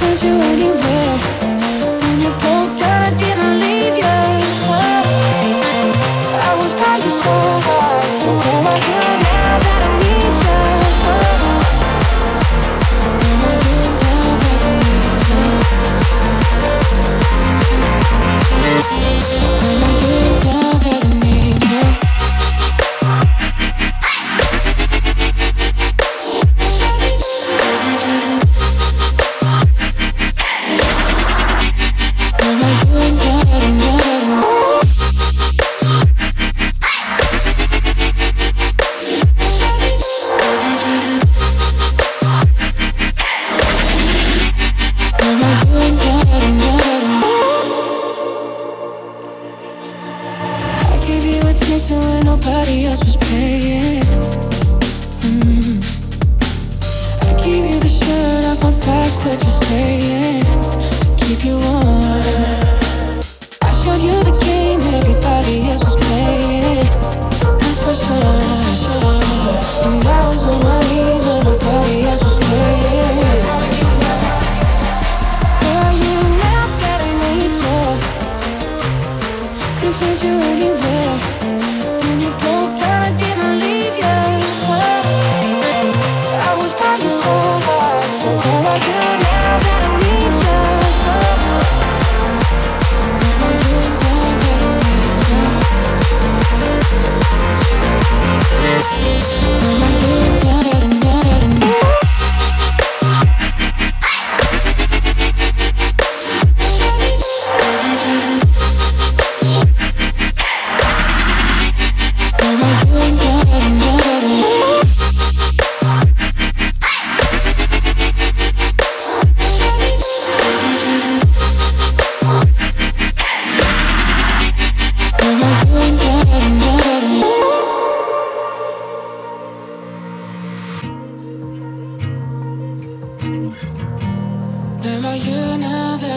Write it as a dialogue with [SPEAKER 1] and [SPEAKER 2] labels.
[SPEAKER 1] find you anywhere when you're broken. Mm. I gave you the shirt off my back, what you? To keep you warm.